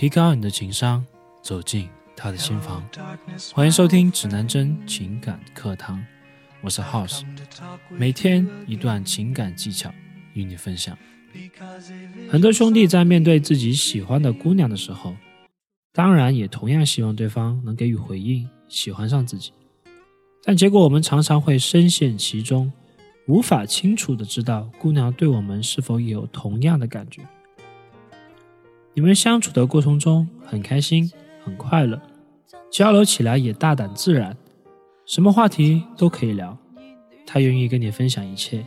提高你的情商，走进他的心房。欢迎收听指南针情感课堂，我是 House，每天一段情感技巧与你分享。很多兄弟在面对自己喜欢的姑娘的时候，当然也同样希望对方能给予回应，喜欢上自己。但结果我们常常会深陷其中，无法清楚的知道姑娘对我们是否也有同样的感觉。你们相处的过程中很开心、很快乐，交流起来也大胆自然，什么话题都可以聊。他愿意跟你分享一切，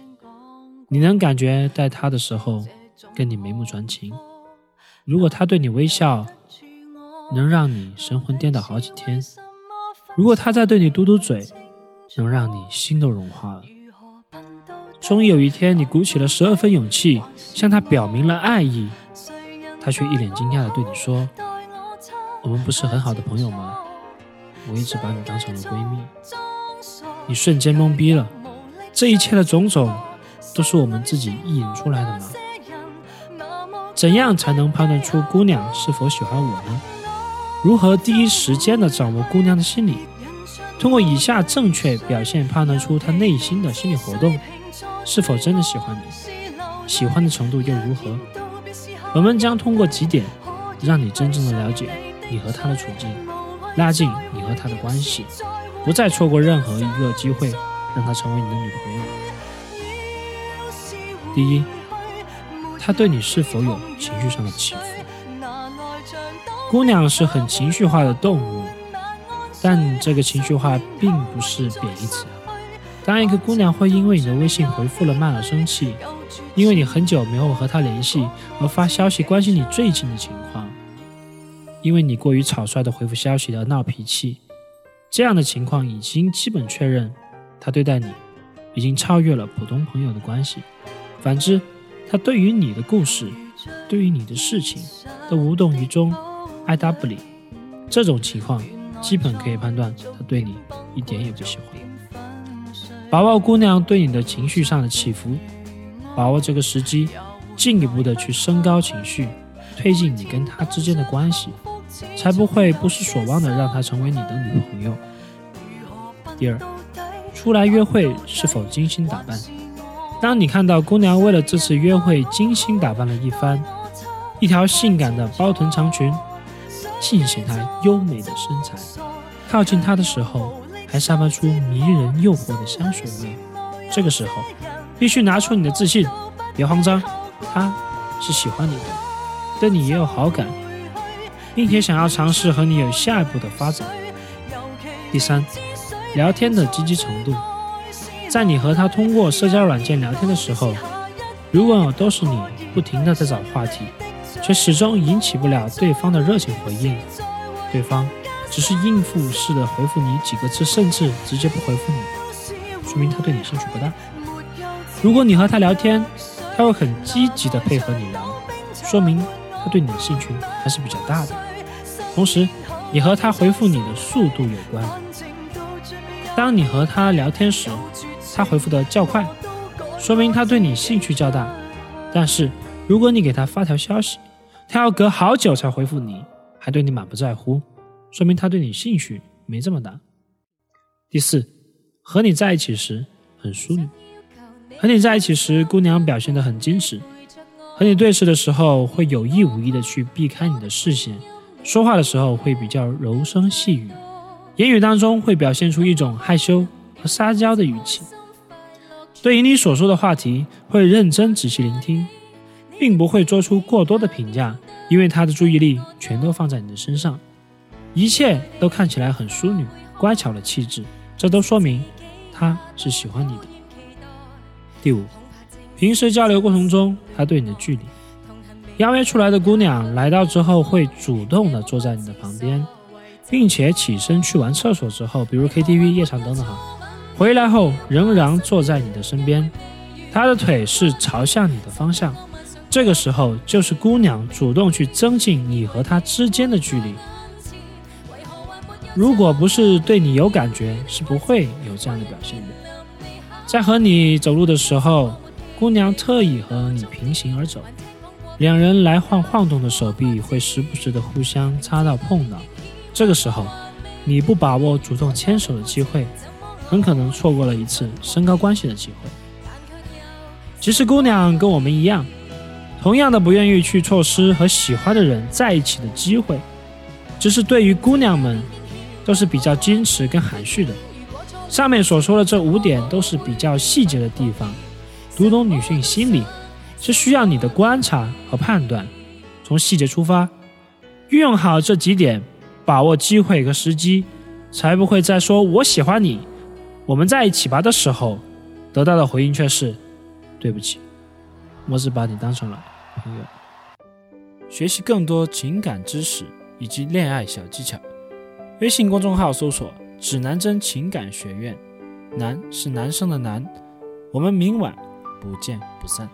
你能感觉在他的时候跟你眉目传情。如果他对你微笑，能让你神魂颠倒好几天；如果他在对你嘟嘟嘴，能让你心都融化了。终于有一天，你鼓起了十二分勇气，向他表明了爱意。他却一脸惊讶地对你说：“我们不是很好的朋友吗？我一直把你当成了闺蜜。”你瞬间懵逼了。这一切的种种，都是我们自己意淫出来的吗？怎样才能判断出姑娘是否喜欢我呢？如何第一时间的掌握姑娘的心理？通过以下正确表现判断出她内心的心理活动，是否真的喜欢你？喜欢的程度又如何？我们将通过几点，让你真正的了解你和他的处境，拉近你和他的关系，不再错过任何一个机会，让他成为你的女朋友。第一，他对你是否有情绪上的起伏？姑娘是很情绪化的动物，但这个情绪化并不是贬义词。当一个姑娘会因为你的微信回复了慢而生气。因为你很久没有和他联系，而发消息关心你最近的情况；因为你过于草率的回复消息而闹脾气，这样的情况已经基本确认，他对待你已经超越了普通朋友的关系。反之，他对于你的故事、对于你的事情都无动于衷，爱答不理。这种情况基本可以判断他对你一点也不喜欢。宝宝姑娘对你的情绪上的起伏。把握这个时机，进一步的去升高情绪，推进你跟他之间的关系，才不会不失所望的让他成为你的女朋友。第二，出来约会是否精心打扮？当你看到姑娘为了这次约会精心打扮了一番，一条性感的包臀长裙，尽显她优美的身材，靠近她的时候还散发出迷人诱惑的香水味，这个时候。必须拿出你的自信，别慌张，他是喜欢你的，对你也有好感，并且想要尝试和你有下一步的发展。第三，聊天的积极程度，在你和他通过社交软件聊天的时候，如果都是你不停的在找话题，却始终引起不了对方的热情回应，对方只是应付式的回复你几个字，甚至直接不回复你，说明他对你兴趣不大。如果你和他聊天，他会很积极的配合你聊，说明他对你的兴趣还是比较大的。同时，你和他回复你的速度有关。当你和他聊天时，他回复的较快，说明他对你兴趣较大。但是，如果你给他发条消息，他要隔好久才回复你，还对你满不在乎，说明他对你兴趣没这么大。第四，和你在一起时很淑女。和你在一起时，姑娘表现得很矜持；和你对视的时候，会有意无意的去避开你的视线；说话的时候会比较柔声细语，言语当中会表现出一种害羞和撒娇的语气。对于你所说的话题，会认真仔细聆听，并不会做出过多的评价，因为她的注意力全都放在你的身上，一切都看起来很淑女、乖巧的气质，这都说明她是喜欢你的。第五，平时交流过程中，他对你的距离，邀约出来的姑娘来到之后，会主动的坐在你的旁边，并且起身去完厕所之后，比如 KTV、夜场等等哈，回来后仍然坐在你的身边，他的腿是朝向你的方向，这个时候就是姑娘主动去增进你和他之间的距离。如果不是对你有感觉，是不会有这样的表现的。在和你走路的时候，姑娘特意和你平行而走，两人来回晃动的手臂会时不时的互相擦到碰到。这个时候，你不把握主动牵手的机会，很可能错过了一次升高关系的机会。其实姑娘跟我们一样，同样的不愿意去错失和喜欢的人在一起的机会，只是对于姑娘们，都是比较矜持跟含蓄的。上面所说的这五点都是比较细节的地方，读懂女性心理是需要你的观察和判断，从细节出发，运用好这几点，把握机会和时机，才不会在说“我喜欢你，我们在一起吧”的时候，得到的回应却是“对不起，我只把你当成了朋友”。学习更多情感知识以及恋爱小技巧，微信公众号搜索。指南针情感学院，男是男生的男，我们明晚不见不散。